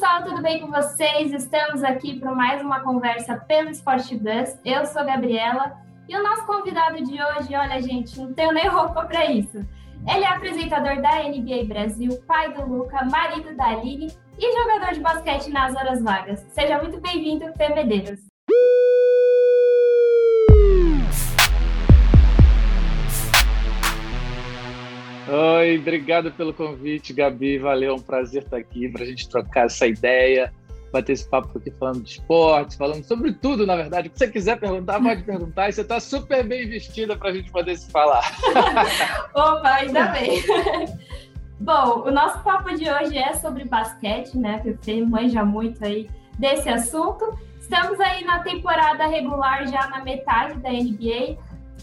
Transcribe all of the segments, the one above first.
pessoal, tudo bem com vocês? Estamos aqui para mais uma conversa pelo Sport Bus. Eu sou a Gabriela e o nosso convidado de hoje, olha, gente, não tenho nem roupa para isso. Ele é apresentador da NBA Brasil, pai do Luca, marido da Aline e jogador de basquete nas horas vagas. Seja muito bem-vindo, Fê. Oi, obrigado pelo convite, Gabi. Valeu, é um prazer estar aqui para a gente trocar essa ideia, bater esse papo aqui falando de esporte, falando sobre tudo, na verdade. O que você quiser perguntar, pode perguntar. E você está super bem vestida para a gente poder se falar. Opa, ainda bem. Bom, o nosso papo de hoje é sobre basquete, né? Que você manja muito aí desse assunto. Estamos aí na temporada regular, já na metade da NBA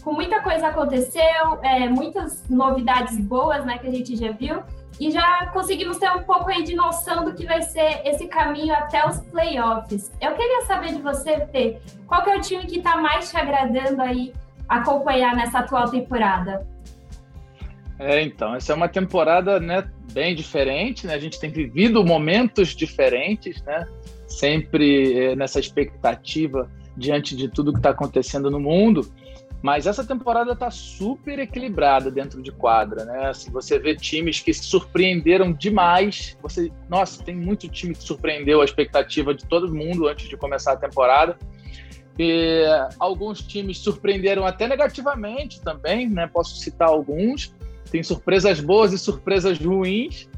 com muita coisa aconteceu, é, muitas novidades boas, né, que a gente já viu, e já conseguimos ter um pouco aí de noção do que vai ser esse caminho até os playoffs. Eu queria saber de você, Fê, qual que é o time que está mais te agradando aí acompanhar nessa atual temporada? É, então, essa é uma temporada, né, bem diferente, né? A gente tem vivido momentos diferentes, né? Sempre é, nessa expectativa diante de tudo que está acontecendo no mundo. Mas essa temporada está super equilibrada dentro de quadra, né? Assim, você vê times que surpreenderam demais. Você, nossa, tem muito time que surpreendeu a expectativa de todo mundo antes de começar a temporada. E alguns times surpreenderam até negativamente também, né? Posso citar alguns. Tem surpresas boas e surpresas ruins.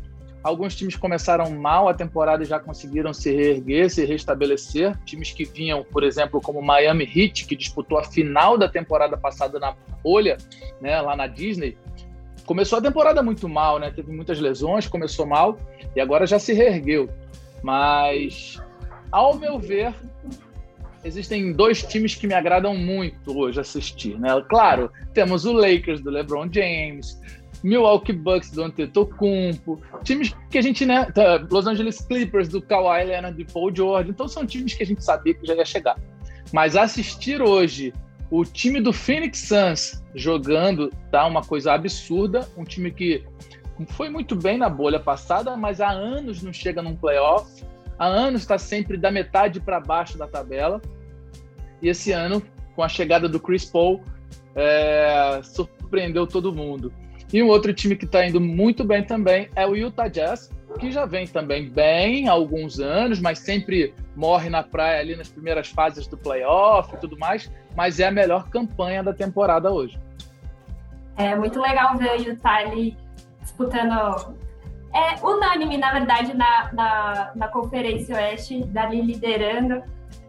Alguns times começaram mal a temporada e já conseguiram se reerguer, se restabelecer. Times que vinham, por exemplo, como Miami Heat, que disputou a final da temporada passada na bolha, né, lá na Disney. Começou a temporada muito mal, né? Teve muitas lesões, começou mal e agora já se reergueu. Mas, ao meu ver, existem dois times que me agradam muito hoje assistir, né? Claro, temos o Lakers do LeBron James, Milwaukee Bucks do Antetokounmpo, times que a gente, né, tá, Los Angeles Clippers do Kawhi Leonard e Paul George, então são times que a gente sabia que já ia chegar. Mas assistir hoje o time do Phoenix Suns jogando tá uma coisa absurda, um time que foi muito bem na bolha passada, mas há anos não chega num playoff, há anos está sempre da metade para baixo da tabela. E esse ano, com a chegada do Chris Paul, é, surpreendeu todo mundo. E um outro time que está indo muito bem também é o Utah Jazz, que já vem também bem há alguns anos, mas sempre morre na praia ali nas primeiras fases do playoff e tudo mais, mas é a melhor campanha da temporada hoje. É muito legal ver o Utah ali disputando. É unânime, na verdade, na, na, na Conferência Oeste, dali liderando.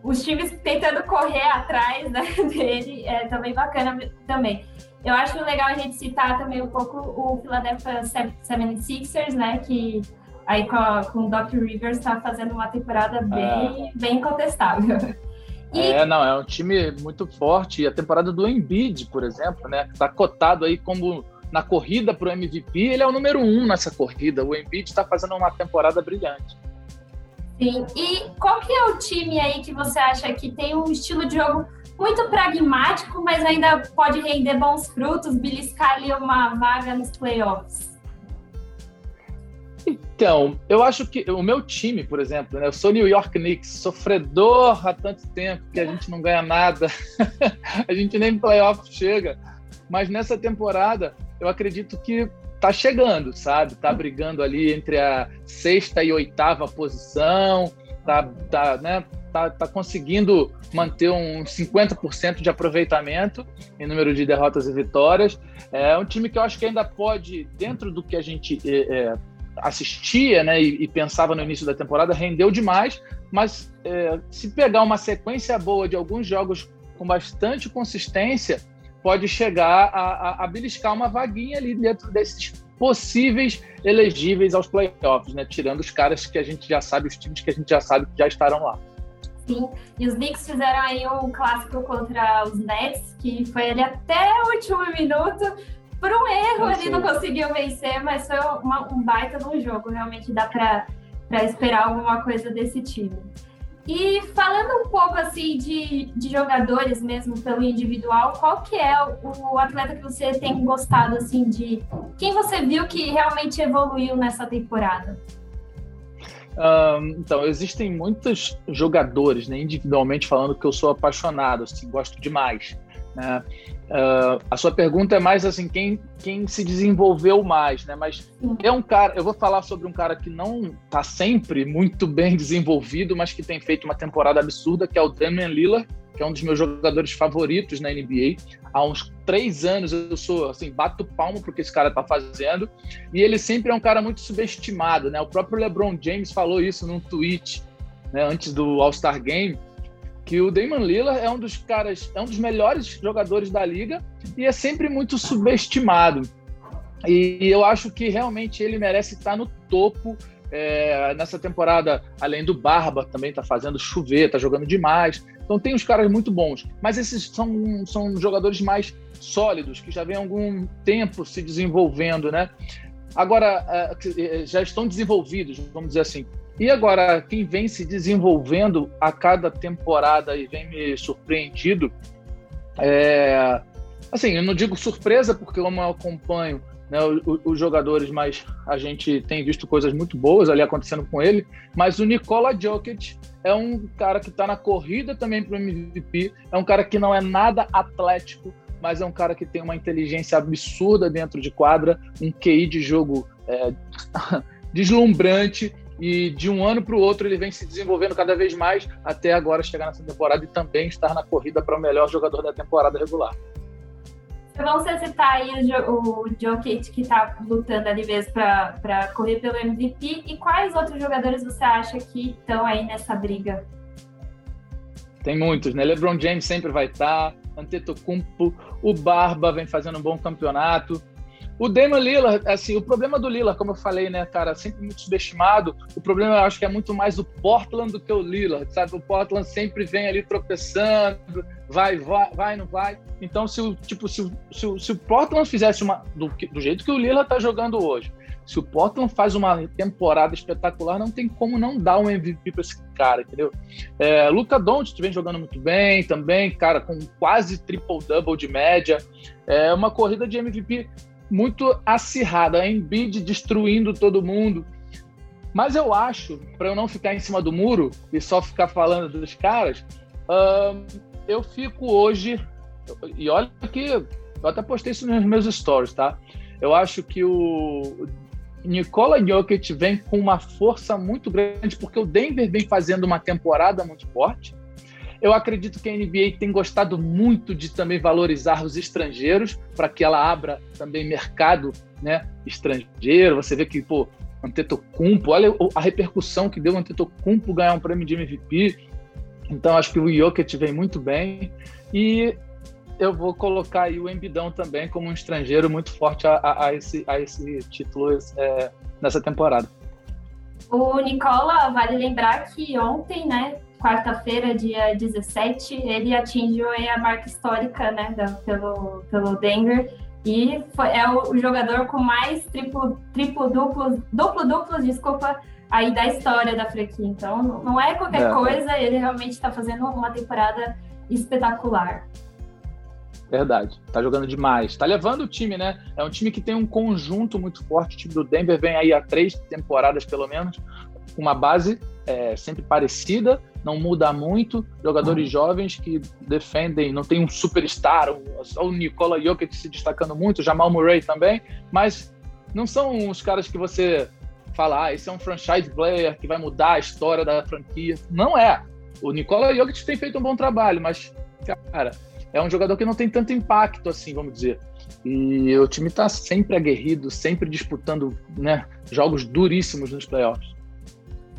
Os times tentando correr atrás né, dele, é também bacana também. Eu acho legal a gente citar também um pouco o Philadelphia 76ers, né? Que aí com, a, com o Doc Rivers está fazendo uma temporada é. bem, é. bem incontestável. E... É, não, é um time muito forte. E a temporada do Embiid, por exemplo, né? Está cotado aí como na corrida para o MVP, ele é o número um nessa corrida. O Embiid está fazendo uma temporada brilhante. Sim. E qual que é o time aí que você acha que tem um estilo de jogo muito pragmático, mas ainda pode render bons frutos, beliscar ali uma vaga nos playoffs? Então, eu acho que o meu time, por exemplo, né, eu sou New York Knicks, sofredor há tanto tempo que a gente não ganha nada, a gente nem playoff chega. Mas nessa temporada, eu acredito que tá chegando, sabe? Tá brigando ali entre a sexta e oitava posição, tá, tá, né, tá, tá conseguindo manter um 50% de aproveitamento em número de derrotas e vitórias. É um time que eu acho que ainda pode, dentro do que a gente é, é, assistia né, e, e, pensava no início da temporada, rendeu demais, mas é, se pegar uma sequência boa de alguns jogos com bastante consistência, pode chegar a, a, a beliscar uma vaguinha ali dentro desses possíveis elegíveis aos playoffs, né? Tirando os caras que a gente já sabe, os times que a gente já sabe que já estarão lá. Sim, e os Knicks fizeram aí um clássico contra os Nets, que foi ali até o último minuto, por um erro ali não conseguiu vencer, mas foi uma, um baita de um jogo, realmente dá para esperar alguma coisa desse time. E falando um pouco assim de, de jogadores mesmo pelo individual, qual que é o, o atleta que você tem gostado assim de quem você viu que realmente evoluiu nessa temporada? Um, então, existem muitos jogadores, né, individualmente falando, que eu sou apaixonado, assim, gosto demais. Né? Uh, a sua pergunta é mais assim, quem, quem se desenvolveu mais, né? Mas é um cara, eu vou falar sobre um cara que não está sempre muito bem desenvolvido, mas que tem feito uma temporada absurda, que é o Damian Lillard, que é um dos meus jogadores favoritos na NBA. Há uns três anos eu sou assim, bato palmo porque esse cara está fazendo. E ele sempre é um cara muito subestimado, né? O próprio LeBron James falou isso num tweet, né, antes do All-Star Game que o Damon Lillard é um dos caras, é um dos melhores jogadores da liga e é sempre muito subestimado. E eu acho que realmente ele merece estar no topo é, nessa temporada, além do Barba, também está fazendo chover, está jogando demais. Então tem uns caras muito bons, mas esses são, são jogadores mais sólidos, que já vem algum tempo se desenvolvendo, né? Agora, é, já estão desenvolvidos, vamos dizer assim. E agora, quem vem se desenvolvendo a cada temporada e vem me surpreendido, é, assim, eu não digo surpresa, porque eu não acompanho né, os, os, jogadores, mas a gente tem visto coisas muito boas ali acontecendo com ele. Mas o Nikola Jokic é um cara que está na corrida também para o MVP, é um cara que não é nada atlético, mas é um cara que tem uma inteligência absurda dentro de quadra, um QI de jogo é, deslumbrante e de um ano para o outro ele vem se desenvolvendo cada vez mais até agora chegar nessa temporada e também estar na corrida para o melhor jogador da temporada regular. Vamos citar aí o, o Jokic que está lutando ali mesmo para correr pelo MVP e quais outros jogadores você acha que estão aí nessa briga? Tem muitos, né? LeBron James sempre vai estar, Antetokounmpo, o Barba vem fazendo um bom campeonato, o Damian Lillard, assim, o problema do Lillard, como eu falei, né, cara, sempre muito subestimado. O problema, eu acho que é muito mais o Portland do que o Lillard, sabe? O Portland sempre vem ali tropeçando, vai, vai, vai, não vai. Então, se o tipo, se, se, se o Portland fizesse uma do, do jeito que o Lillard tá jogando hoje, se o Portland faz uma temporada espetacular, não tem como não dar um MVP para esse cara, entendeu? É, Luca Doncic vem jogando muito bem também, cara, com quase triple-double de média. É uma corrida de MVP muito acirrada, a Embiid destruindo todo mundo. Mas eu acho, para eu não ficar em cima do muro e só ficar falando dos caras, uh, eu fico hoje, e olha que eu até postei isso nos meus stories, tá? Eu acho que o Nikola Jokic vem com uma força muito grande, porque o Denver vem fazendo uma temporada muito forte. Eu acredito que a NBA tem gostado muito de também valorizar os estrangeiros para que ela abra também mercado né, estrangeiro. Você vê que, pô, Antetokounmpo, olha a repercussão que deu o Antetokounmpo ganhar um prêmio de MVP. Então, acho que o Jokic vem muito bem. E eu vou colocar aí o Embidão também como um estrangeiro muito forte a, a, a esse, a esse título é, nessa temporada. O Nicola, vale lembrar que ontem, né, quarta-feira, dia 17, ele atingiu a marca histórica, né, da, pelo, pelo Denver, e foi, é o, o, jogador com mais triplo, triplo duplos, duplo duplos, desculpa, aí da história da franquia. Então, não é qualquer é. coisa, ele realmente está fazendo uma temporada espetacular. Verdade, tá jogando demais. Tá levando o time, né? É um time que tem um conjunto muito forte. O time do Denver vem aí há três temporadas, pelo menos, uma base é, sempre parecida, não muda muito. Jogadores uhum. jovens que defendem, não tem um superstar, só o Nikola Jokic se destacando muito, o Jamal Murray também, mas não são os caras que você fala, ah, esse é um franchise player que vai mudar a história da franquia. Não é. O Nikola Jokic tem feito um bom trabalho, mas, cara, é um jogador que não tem tanto impacto assim, vamos dizer. E o time está sempre aguerrido, sempre disputando né, jogos duríssimos nos playoffs.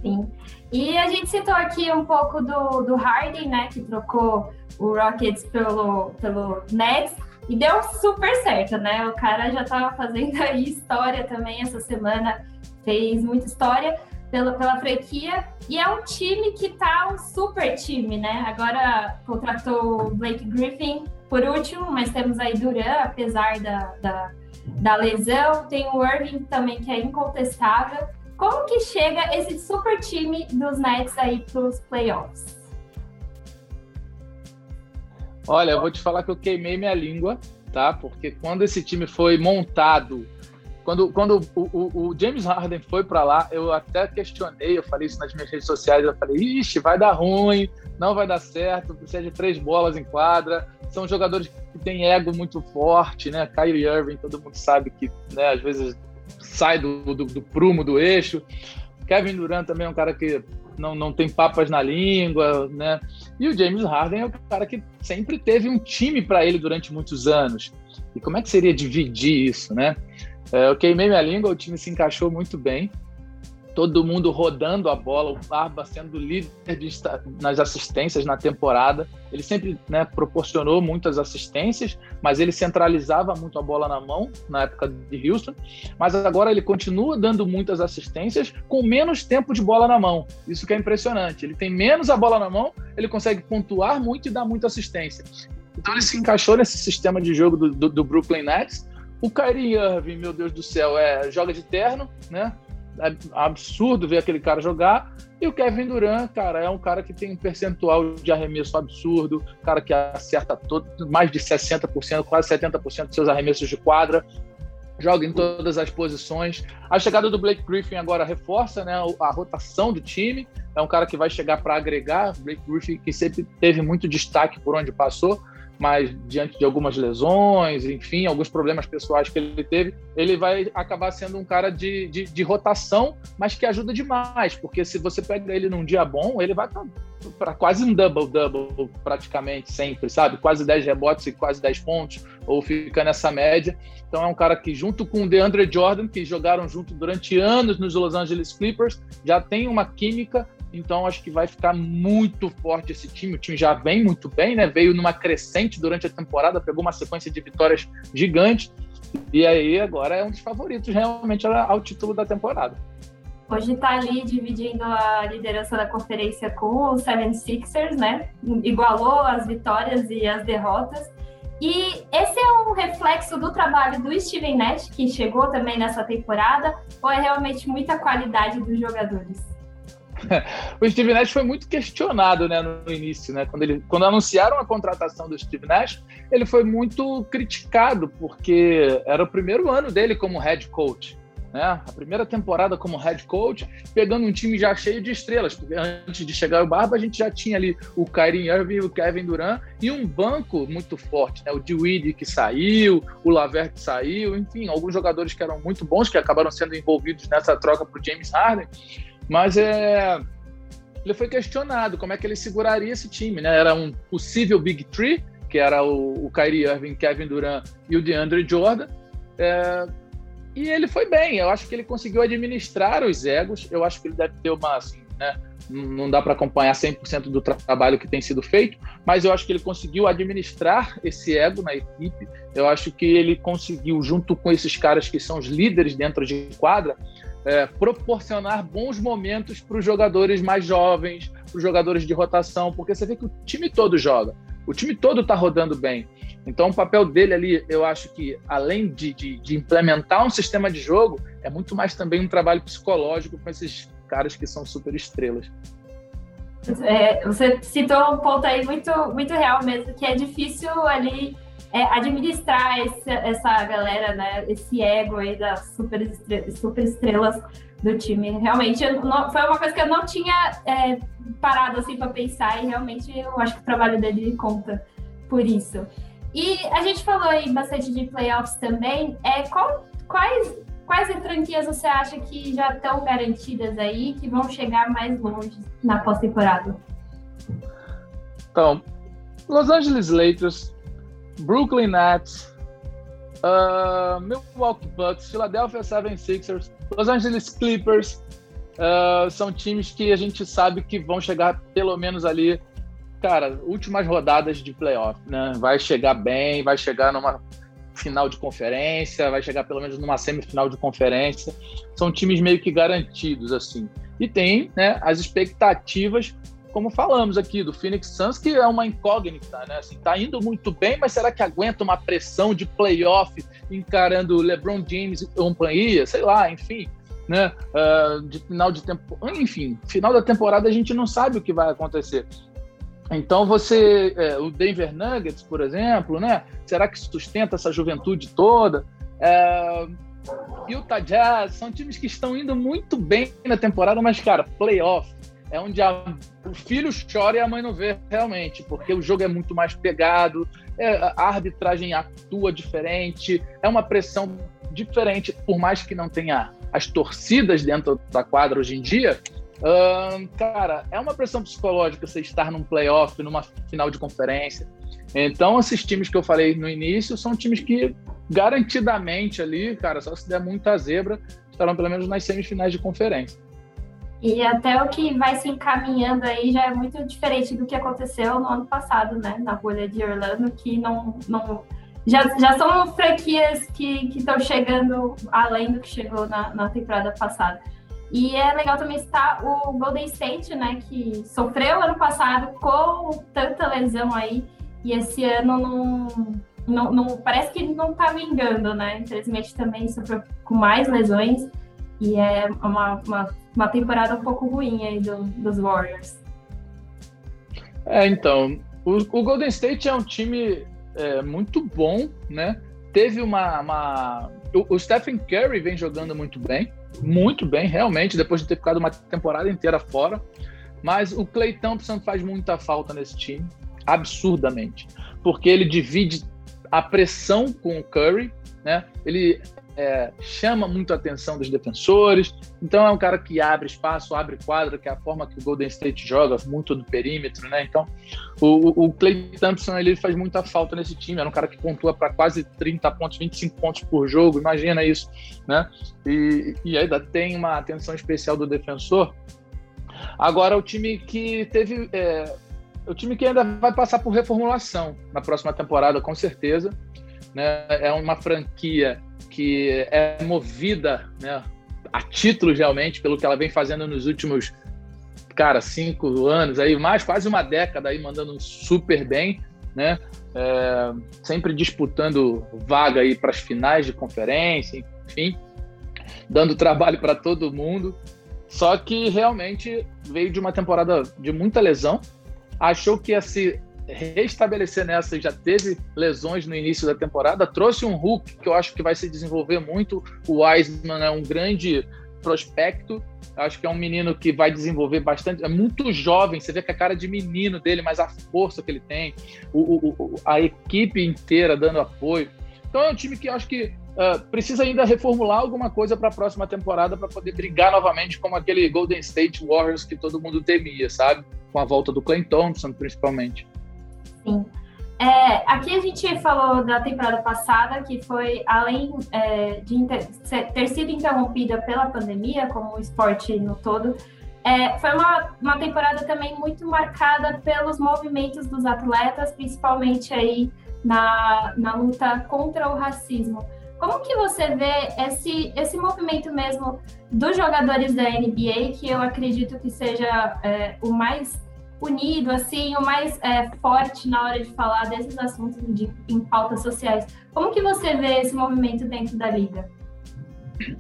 Sim. E a gente citou aqui um pouco do, do Harden, né, que trocou o Rockets pelo, pelo Nets e deu super certo, né? O cara já estava fazendo aí história também essa semana, fez muita história pela, pela franquia e é um time que tá um super time, né? Agora contratou o Blake Griffin por último, mas temos aí Duran, apesar da, da, da lesão, tem o Irving também que é incontestável. Como que chega esse super time dos Nets aí para os playoffs? Olha, eu vou te falar que eu queimei minha língua, tá? Porque quando esse time foi montado quando, quando o, o, o James Harden foi para lá, eu até questionei, eu falei isso nas minhas redes sociais, eu falei, ixi, vai dar ruim, não vai dar certo, precisa de três bolas em quadra, são jogadores que têm ego muito forte, né? Kyrie Irving, todo mundo sabe que, né, às vezes sai do, do, do prumo, do eixo. Kevin Durant também é um cara que não, não tem papas na língua, né? E o James Harden é o cara que sempre teve um time para ele durante muitos anos. E como é que seria dividir isso, né? É, eu queimei minha língua, o time se encaixou muito bem todo mundo rodando a bola, o Barba sendo líder de, nas assistências na temporada. Ele sempre né, proporcionou muitas assistências, mas ele centralizava muito a bola na mão na época de Houston. Mas agora ele continua dando muitas assistências com menos tempo de bola na mão. Isso que é impressionante. Ele tem menos a bola na mão, ele consegue pontuar muito e dar muita assistência. Então ele se encaixou nesse sistema de jogo do, do, do Brooklyn Nets. O Kyrie Irving, meu Deus do céu, é joga de terno, né? É absurdo ver aquele cara jogar. E o Kevin Durant, cara, é um cara que tem um percentual de arremesso absurdo, cara que acerta todo, mais de 60%, quase 70% dos seus arremessos de quadra, joga em todas as posições. A chegada do Blake Griffin agora reforça né, a rotação do time. É um cara que vai chegar para agregar. Blake Griffin, que sempre teve muito destaque por onde passou, mas diante de algumas lesões, enfim, alguns problemas pessoais que ele teve, ele vai acabar sendo um cara de, de, de rotação, mas que ajuda demais, porque se você pega ele num dia bom, ele vai para quase um double-double praticamente sempre, sabe? Quase 10 rebotes e quase 10 pontos, ou fica nessa média. Então é um cara que, junto com o DeAndre Jordan, que jogaram junto durante anos nos Los Angeles Clippers, já tem uma química então acho que vai ficar muito forte esse time. O time já vem muito bem, né? Veio numa crescente durante a temporada, pegou uma sequência de vitórias gigante. E aí agora é um dos favoritos realmente ao título da temporada. Hoje está ali dividindo a liderança da conferência com o 76ers, né? Igualou as vitórias e as derrotas. E esse é um reflexo do trabalho do Steven Nash, que chegou também nessa temporada, ou é realmente muita qualidade dos jogadores? o Steve Nash foi muito questionado né, no início, né? Quando, ele, quando anunciaram a contratação do Steve Nash, ele foi muito criticado, porque era o primeiro ano dele como head coach. Né? A primeira temporada como head coach, pegando um time já cheio de estrelas, porque antes de chegar o Barba, a gente já tinha ali o Kyrie Irving, o Kevin Durant e um banco muito forte, né? O Dewey que saiu, o Lavert que saiu, enfim, alguns jogadores que eram muito bons que acabaram sendo envolvidos nessa troca para o James Harden. Mas é, ele foi questionado como é que ele seguraria esse time, né? Era um possível Big Three, que era o, o Kyrie Irving, Kevin Durant e o DeAndre Jordan. É, e ele foi bem. Eu acho que ele conseguiu administrar os egos. Eu acho que ele deve ter uma, assim, né? Não dá para acompanhar 100% do trabalho que tem sido feito, mas eu acho que ele conseguiu administrar esse ego na equipe. Eu acho que ele conseguiu, junto com esses caras que são os líderes dentro de quadra, é, proporcionar bons momentos para os jogadores mais jovens, para os jogadores de rotação, porque você vê que o time todo joga, o time todo está rodando bem. Então, o papel dele ali, eu acho que, além de, de, de, implementar um sistema de jogo, é muito mais também um trabalho psicológico com esses caras que são super estrelas. É, você citou um ponto aí muito, muito real mesmo, que é difícil ali é, administrar esse, essa galera, né? Esse ego aí das super, estrelas, super estrelas do time. Realmente, não, foi uma coisa que eu não tinha é, parado assim para pensar e realmente eu acho que o trabalho dele conta por isso. E a gente falou aí bastante de playoffs também. É, qual, quais, quais franquias você acha que já estão garantidas aí, que vão chegar mais longe na pós-temporada? Então, Los Angeles Lakers Brooklyn Nets, uh, Milwaukee Bucks, Philadelphia 76ers, Los Angeles Clippers, uh, são times que a gente sabe que vão chegar pelo menos ali, cara, últimas rodadas de playoff, né? Vai chegar bem, vai chegar numa final de conferência, vai chegar pelo menos numa semifinal de conferência. São times meio que garantidos, assim. E tem né, as expectativas como falamos aqui, do Phoenix Suns, que é uma incógnita, né? Assim, tá indo muito bem, mas será que aguenta uma pressão de playoff encarando LeBron James e companhia? Sei lá, enfim, né? Uh, de final de tempo, enfim, final da temporada a gente não sabe o que vai acontecer. Então você, é, o Denver Nuggets, por exemplo, né? Será que sustenta essa juventude toda? É, Utah Jazz, são times que estão indo muito bem na temporada, mas, cara, playoff é onde a, o filho chora e a mãe não vê realmente, porque o jogo é muito mais pegado, é, a arbitragem atua diferente, é uma pressão diferente, por mais que não tenha as torcidas dentro da quadra hoje em dia, cara, é uma pressão psicológica você estar num playoff, numa final de conferência. Então, esses times que eu falei no início são times que garantidamente ali, cara, só se der muita zebra, estarão pelo menos nas semifinais de conferência. E até o que vai se encaminhando aí já é muito diferente do que aconteceu no ano passado, né? Na bolha de Orlando, que não. não já, já são franquias que estão chegando além do que chegou na, na temporada passada. E é legal também citar o Golden State, né? Que sofreu ano passado com tanta lesão aí. E esse ano não, não, não parece que não tá vingando, né? Infelizmente também sofreu com mais lesões. E é uma, uma, uma temporada um pouco ruim aí do, dos Warriors. É, então, o, o Golden State é um time é, muito bom, né? Teve uma. uma... O, o, Stephen Curry vem jogando muito bem, muito bem, realmente, depois de ter ficado uma temporada inteira fora. Mas o Clay Thompson faz muita falta nesse time, absurdamente, porque ele divide a pressão com o Curry, né? Ele é, chama muito a atenção dos defensores. Então é um cara que abre espaço, abre quadra, que é a forma que o Golden State joga, muito do perímetro, né? Então o, o Clay Thompson ele faz muita falta nesse time. Era um cara que pontua para quase 30 pontos, 25 pontos por jogo. Imagina isso, né? E, e ainda tem uma atenção especial do defensor. Agora o time que teve é, o time que ainda vai passar por reformulação na próxima temporada, com certeza. Né? É uma franquia que é movida né, a título realmente pelo que ela vem fazendo nos últimos, cara, cinco anos, aí mais quase uma década aí mandando super bem, né? É, sempre disputando vaga aí para as finais de conferência, enfim, dando trabalho para todo mundo. Só que realmente veio de uma temporada de muita lesão, achou que ia se restabelecer nessa, já teve lesões no início da temporada, trouxe um Hulk que eu acho que vai se desenvolver muito. O Wiseman é um grande prospecto, acho que é um menino que vai desenvolver bastante, é muito jovem, você vê que a cara de menino dele, mas a força que ele tem, o, o, a equipe inteira dando apoio. Então é um time que acho que uh, precisa ainda reformular alguma coisa para a próxima temporada para poder brigar novamente como aquele Golden State Warriors que todo mundo temia, sabe? Com a volta do Clay Thompson, principalmente. Sim. É, aqui a gente falou da temporada passada, que foi, além é, de inter, ter sido interrompida pela pandemia, como o esporte no todo, é, foi uma, uma temporada também muito marcada pelos movimentos dos atletas, principalmente aí na, na luta contra o racismo. Como que você vê esse, esse movimento mesmo dos jogadores da NBA, que eu acredito que seja é, o mais unido, assim, o mais é, forte na hora de falar desses assuntos de, em pautas sociais. Como que você vê esse movimento dentro da liga?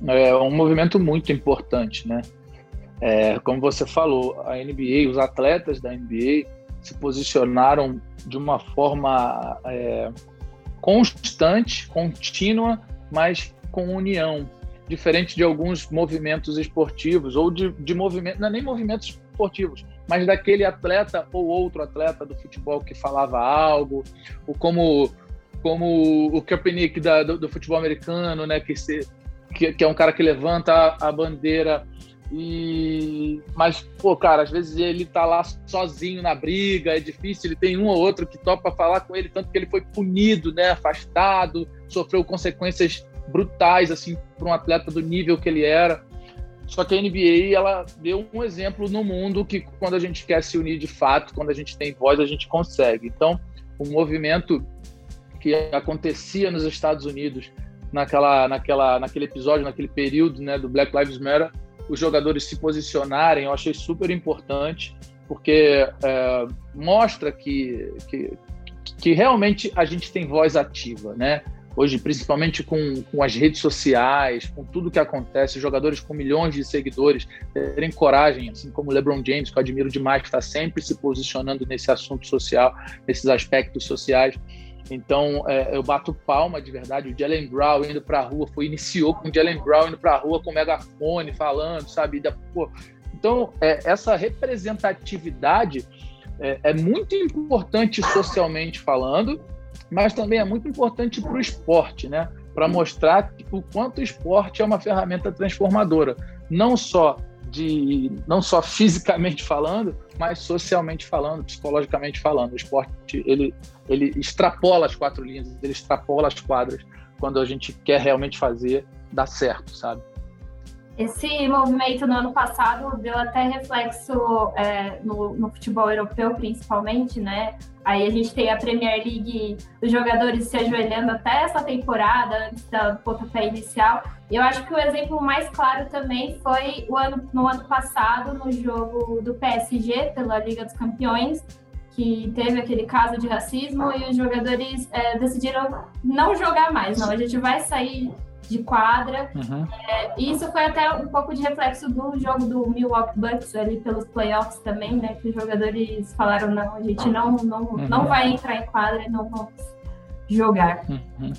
É um movimento muito importante, né? É, como você falou, a NBA, os atletas da NBA se posicionaram de uma forma é, constante, contínua, mas com união, diferente de alguns movimentos esportivos ou de, de movimentos, não é nem movimentos esportivos, mas daquele atleta ou outro atleta do futebol que falava algo, ou como, como o Kaepernick da, do, do, futebol americano, né, que, se, que, que, é um cara que levanta a, bandeira e mas pô, cara, às vezes ele tá lá sozinho na briga, é difícil, ele tem um ou outro que topa falar com ele, tanto que ele foi punido, né, afastado, sofreu consequências brutais assim para um atleta do nível que ele era. Só que a NBA ela deu um exemplo no mundo que quando a gente quer se unir de fato, quando a gente tem voz, a gente consegue. Então, o movimento que acontecia nos Estados Unidos naquela, naquela, naquele episódio, naquele período, né, do Black Lives Matter, os jogadores se posicionarem, eu achei super importante, porque é, mostra que, que, que realmente a gente tem voz ativa, né? Hoje, principalmente com, com as redes sociais, com tudo que acontece, jogadores com milhões de seguidores terem coragem, assim como o LeBron James, que eu admiro demais, que está sempre se posicionando nesse assunto social, nesses aspectos sociais. Então, é, eu bato palma de verdade. O Jalen Brown indo para a rua, foi iniciou com o Jalen Brown indo para a rua com o megafone, falando, sabe? Da, pô. Então, é, essa representatividade é, é, muito importante socialmente falando, mas também é muito importante para o esporte, né? Para mostrar o quanto o esporte é uma ferramenta transformadora, não só de não só fisicamente falando, mas socialmente falando, psicologicamente falando. O esporte ele ele extrapola as quatro linhas, ele extrapola as quadras quando a gente quer realmente fazer dar certo, sabe? Esse movimento no ano passado deu até reflexo é, no, no, futebol europeu, principalmente, né? Aí a gente tem a Premier League, os jogadores se ajoelhando até essa temporada, antes do pontapé inicial. E eu acho que o exemplo mais claro também foi o ano, no ano passado, no jogo do PSG pela Liga dos Campeões, que teve aquele caso de racismo e os jogadores é, decidiram não jogar mais, não. A gente vai sair de quadra. Uhum. É, isso foi até um pouco de reflexo do jogo do Milwaukee Bucks ali pelos playoffs também, né? Que os jogadores falaram não, a gente não não, uhum. não vai entrar em quadra e não vamos jogar. Uhum.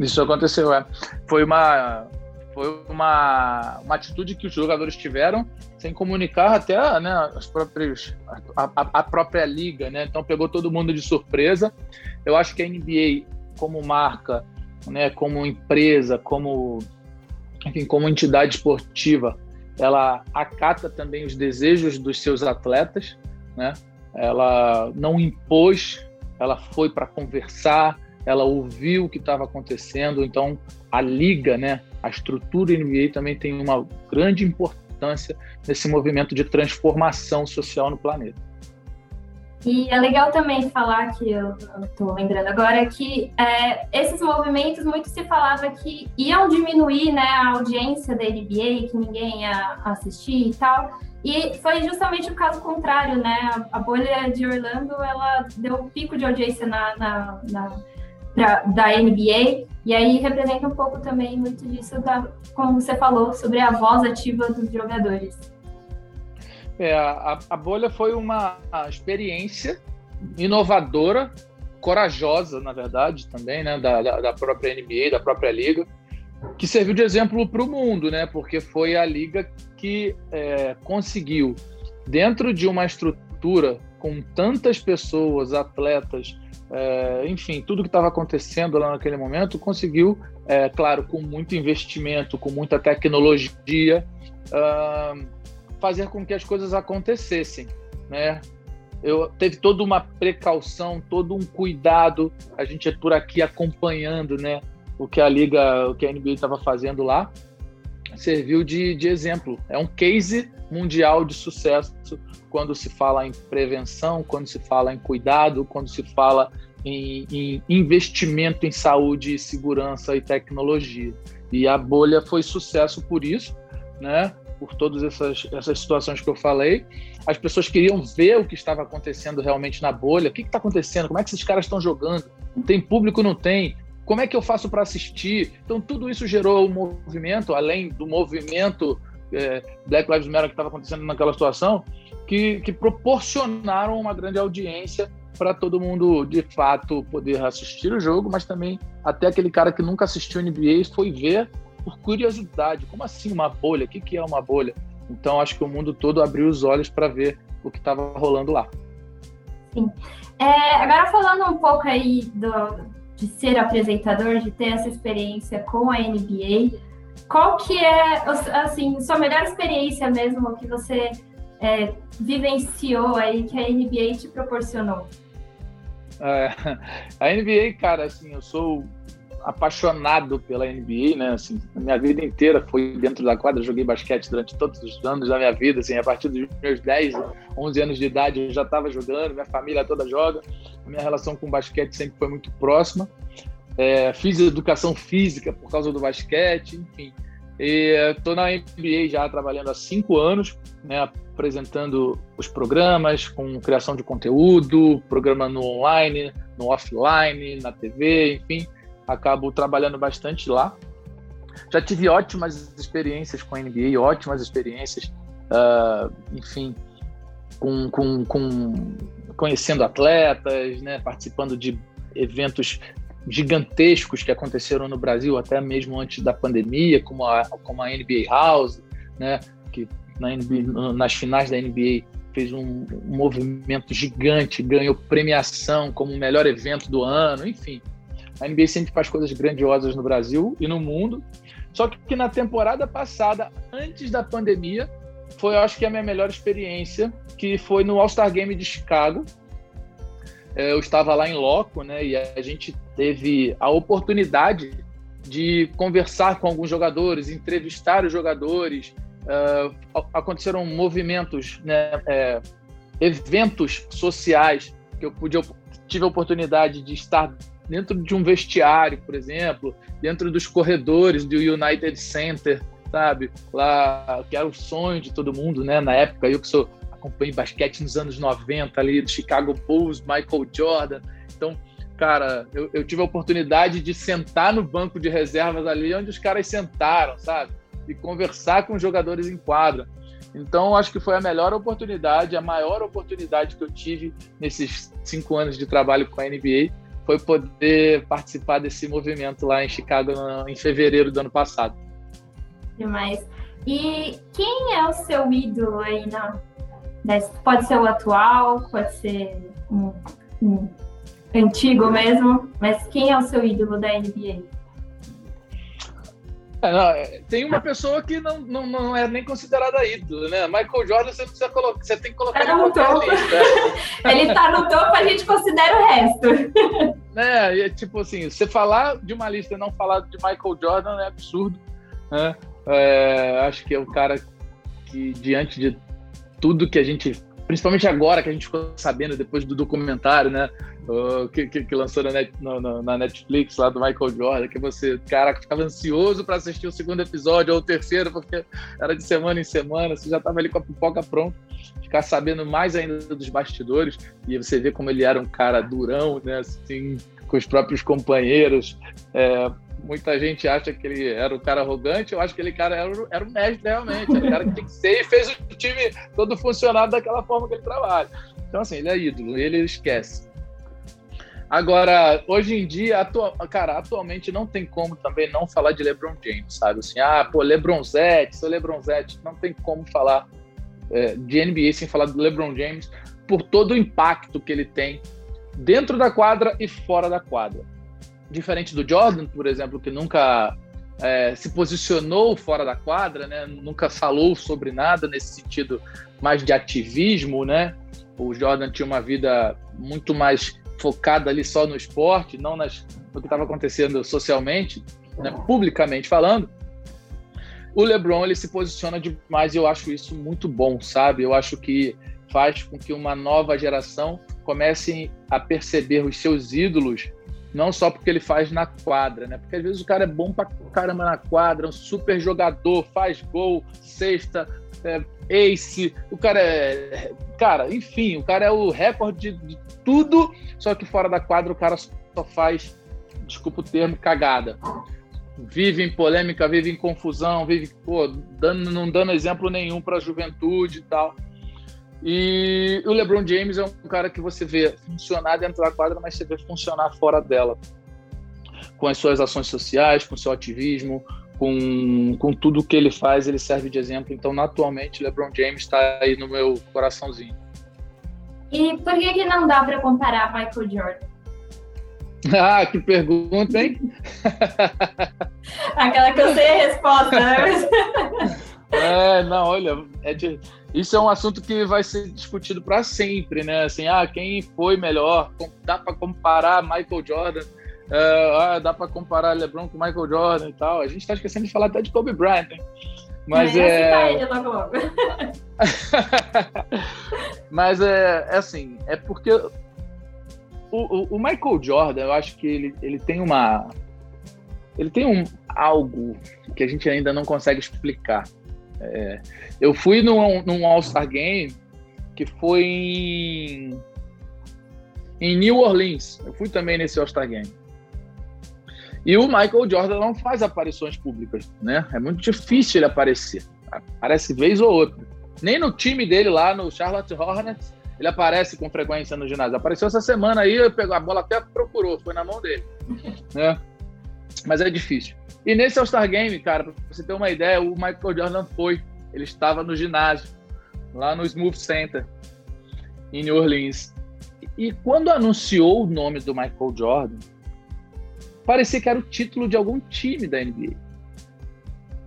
Isso aconteceu, é. Foi uma foi uma, uma atitude que os jogadores tiveram sem comunicar até né, as próprias, a, a, a própria liga, né? Então pegou todo mundo de surpresa. Eu acho que a NBA, como marca, né, como empresa, como, enfim, como entidade esportiva, ela acata também os desejos dos seus atletas, né? Ela não impôs, ela foi para conversar, ela ouviu o que estava acontecendo, então a liga, né, a estrutura NBA também tem uma grande importância nesse movimento de transformação social no planeta. E é legal também falar que eu estou lembrando agora que é, esses movimentos muito se falava que iam diminuir né, a audiência da NBA, que ninguém ia assistir e tal. E foi justamente o caso contrário, né? A, bolha de Orlando ela deu um pico de audiência na, na, na pra, da NBA, e aí representa um pouco também muito disso, da, como você falou, sobre a voz ativa dos jogadores. É, a, a bolha foi uma experiência inovadora, corajosa, na verdade, também, né, da, da, própria NBA, da própria liga, que serviu de exemplo para o mundo, né, porque foi a liga que é, conseguiu, dentro de uma estrutura com tantas pessoas, atletas, é, enfim, tudo que estava acontecendo lá naquele momento, conseguiu, é, claro, com muito investimento, com muita tecnologia, uh, fazer com que as coisas acontecessem, né? Eu teve toda uma precaução, todo um cuidado. A gente é por aqui acompanhando, né? O que a liga, o que a NBA estava fazendo lá, serviu de, de exemplo. É um case mundial de sucesso quando se fala em prevenção, quando se fala em cuidado, quando se fala em, em, investimento em saúde, segurança e tecnologia. E a bolha foi sucesso por isso, né? Por todas essas, essas situações que eu falei. As pessoas queriam ver o que estava acontecendo realmente na bolha. O que está acontecendo? Como é que esses caras estão jogando? Tem público? Não tem? Como é que eu faço para assistir? Então, tudo isso gerou um movimento, além do movimento é, Black Lives Matter que estava acontecendo naquela situação, que, que proporcionaram uma grande audiência para todo mundo, de fato, poder assistir o jogo, mas também até aquele cara que nunca assistiu NBA foi ver por curiosidade. Como assim uma bolha? O que, que é uma bolha? Então, acho que o mundo todo abriu os olhos para ver o que estava rolando lá. Sim. É, agora, falando um pouco aí do, de ser apresentador, de ter essa experiência com a NBA, qual que é, assim, sua melhor experiência mesmo que você é, vivenciou aí, que a NBA te proporcionou? É, a NBA, cara, assim, eu sou apaixonado pela NBA, né? Assim, a minha vida inteira foi dentro da quadra, joguei basquete durante todos os anos da minha vida, assim, a partir dos meus 10, 11 anos de idade eu já estava jogando, minha família toda joga, a minha relação com basquete sempre foi muito próxima. É, fiz educação física por causa do basquete, enfim. Estou na NBA já trabalhando há cinco anos, né, apresentando os programas, com criação de conteúdo, programa no online, no offline, na TV, enfim acabo trabalhando bastante lá. Já tive ótimas experiências com a NBA, ótimas experiências, uh, enfim, com, com, com, conhecendo atletas, né, participando de eventos gigantescos que aconteceram no Brasil até mesmo antes da pandemia, como a, como a NBA House, né, que na NBA, nas finais da NBA fez um, um, movimento gigante, ganhou premiação como o melhor evento do ano, enfim. A NBA sempre faz coisas grandiosas no Brasil e no mundo. Só que na temporada passada, antes da pandemia, foi, eu acho que a minha melhor experiência, que foi no All-Star Game de Chicago. É, eu estava lá em loco, né, e a gente teve a oportunidade de conversar com alguns jogadores, entrevistar os jogadores. Uh, aconteceram movimentos, né, é, eventos sociais que eu pude, eu tive a oportunidade de estar dentro de um vestiário, por exemplo, dentro dos corredores do United Center, sabe? Lá, que era o sonho de todo mundo, né? Na época, eu que sou acompanhei basquete nos anos 90, ali do Chicago Bulls, Michael Jordan. Então, cara, eu, eu tive a oportunidade de sentar no banco de reservas ali onde os caras sentaram, sabe? E conversar com os jogadores em quadra. Então, acho que foi a melhor oportunidade, a maior oportunidade que eu tive nesses cinco anos de trabalho com a NBA foi poder participar desse movimento lá em Chicago em fevereiro do ano passado. Demais. E quem é o seu ídolo aí na. Pode ser o atual, pode ser um, um antigo mesmo, mas quem é o seu ídolo da NBA? É, é, tem uma pessoa que não, não, não é nem considerada ídolo, né? Michael Jordan você precisa colocar, você tem que colocar tá no topo. Ele tá no topo, a gente considera o resto. É, é, tipo assim, você falar de uma lista e não falar de Michael Jordan é absurdo. Né? É, acho que é o cara que, diante de tudo que a gente, principalmente agora que a gente ficou sabendo depois do documentário, né? que, que, que, lançou na, Net, na, na, Netflix lá do Michael Jordan, que você, cara, ficava ansioso para assistir o segundo episódio ou o terceiro, porque era de semana em semana, você já estava ali com a pipoca pronta, ficar sabendo mais ainda dos bastidores, e você vê como ele era um cara durão, né, assim, com os próprios companheiros, é, muita gente acha que ele era um cara arrogante, eu acho que ele cara era, era um mestre realmente, era o cara que tinha que ser e fez o time todo funcionar daquela forma que ele trabalha. Então, assim, ele é ídolo, ele esquece. Agora, hoje em dia, atu... cara, atualmente não tem como também não falar de LeBron James, sabe? Assim, ah, pô, LeBronzete, seu LeBronzete, não tem como falar é, de NBA sem falar do LeBron James por todo o impacto que ele tem dentro da quadra e fora da quadra. Diferente do Jordan, por exemplo, que nunca é, se posicionou fora da quadra, né? Nunca falou sobre nada nesse sentido mais de ativismo, né? O Jordan tinha uma vida muito mais focada ali só no esporte, não nas, no que estava acontecendo socialmente, né, publicamente falando, o LeBron ele se posiciona demais e eu acho isso muito bom, sabe? Eu acho que faz com que uma nova geração comece a perceber os seus ídolos não só porque ele faz na quadra, né? Porque às vezes o cara é bom pra caramba na quadra, um super jogador, faz gol, cesta, é, ace, o cara é. Cara, enfim, o cara é o recorde de, de tudo, só que fora da quadra o cara só faz, desculpa o termo, cagada. Vive em polêmica, vive em confusão, vive, pô, dando, não dando exemplo nenhum para a juventude e tal. E o LeBron James é um cara que você vê funcionar dentro da quadra, mas você vê funcionar fora dela. Com as suas ações sociais, com seu ativismo, com, com tudo que ele faz, ele serve de exemplo. Então, atualmente, LeBron James está aí no meu coraçãozinho. E por que, que não dá para comparar Michael Jordan? Ah, que pergunta, hein? Aquela que eu sei a resposta, né? É, não, olha, é de, isso é um assunto que vai ser discutido para sempre, né? Assim, ah, quem foi melhor? Dá para comparar Michael Jordan? Uh, ah, dá para comparar LeBron com Michael Jordan e tal. A gente está esquecendo de falar até de Kobe Bryant, hein? Mas é. é... Logo, logo. Mas é, é assim, é porque o, o, o, Michael Jordan, eu acho que ele, ele tem uma. Ele tem um algo que a gente ainda não consegue explicar. É, eu fui num, num All-Star Game que foi em, em New Orleans. Eu fui também nesse All-Star Game. E o Michael Jordan não faz aparições públicas, né? É muito difícil ele aparecer. Aparece vez ou outra. Nem no time dele lá, no Charlotte Hornets, ele aparece com frequência no ginásio. Apareceu essa semana aí, pegou a bola até procurou, foi na mão dele. né? Mas é difícil. E nesse All-Star Game, cara, pra você ter uma ideia, o Michael Jordan foi. Ele estava no ginásio, lá no Smooth Center, em New Orleans. E quando anunciou o nome do Michael Jordan, parecia que era o título de algum time da NBA.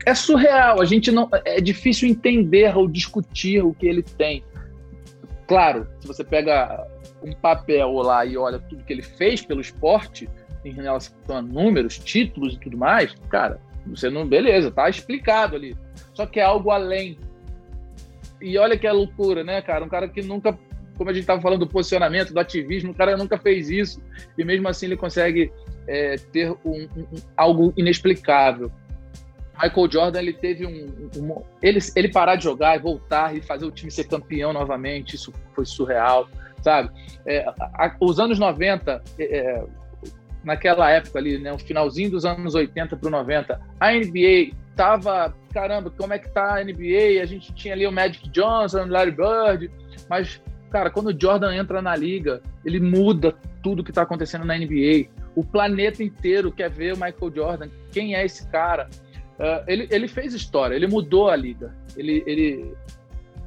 É surreal, a gente não é difícil entender ou discutir o que ele tem. Claro, se você pega um papel lá e olha tudo que ele fez pelo esporte, em relação a números, títulos e tudo mais, cara, você não. Beleza, tá explicado ali. Só que é algo além. E olha que é loucura, né, cara? Um cara que nunca. Como a gente estava falando do posicionamento, do ativismo, o cara nunca fez isso. E mesmo assim ele consegue é, ter um, um, algo inexplicável. Michael Jordan ele teve um, um, ele ele parar de jogar e voltar e fazer o time ser campeão novamente isso foi surreal sabe é, a, os anos 90 é, naquela época ali, né, o finalzinho dos anos 80 para o 90, a NBA tava, caramba, como é que tá a NBA? A gente tinha ali o Magic Johnson, o Larry Bird, mas, cara, quando o Jordan entra na liga, ele muda tudo que está acontecendo na NBA. O planeta inteiro quer ver o Michael Jordan. Quem é esse cara? Uh, ele, ele fez história, ele mudou a liga. Ele, ele,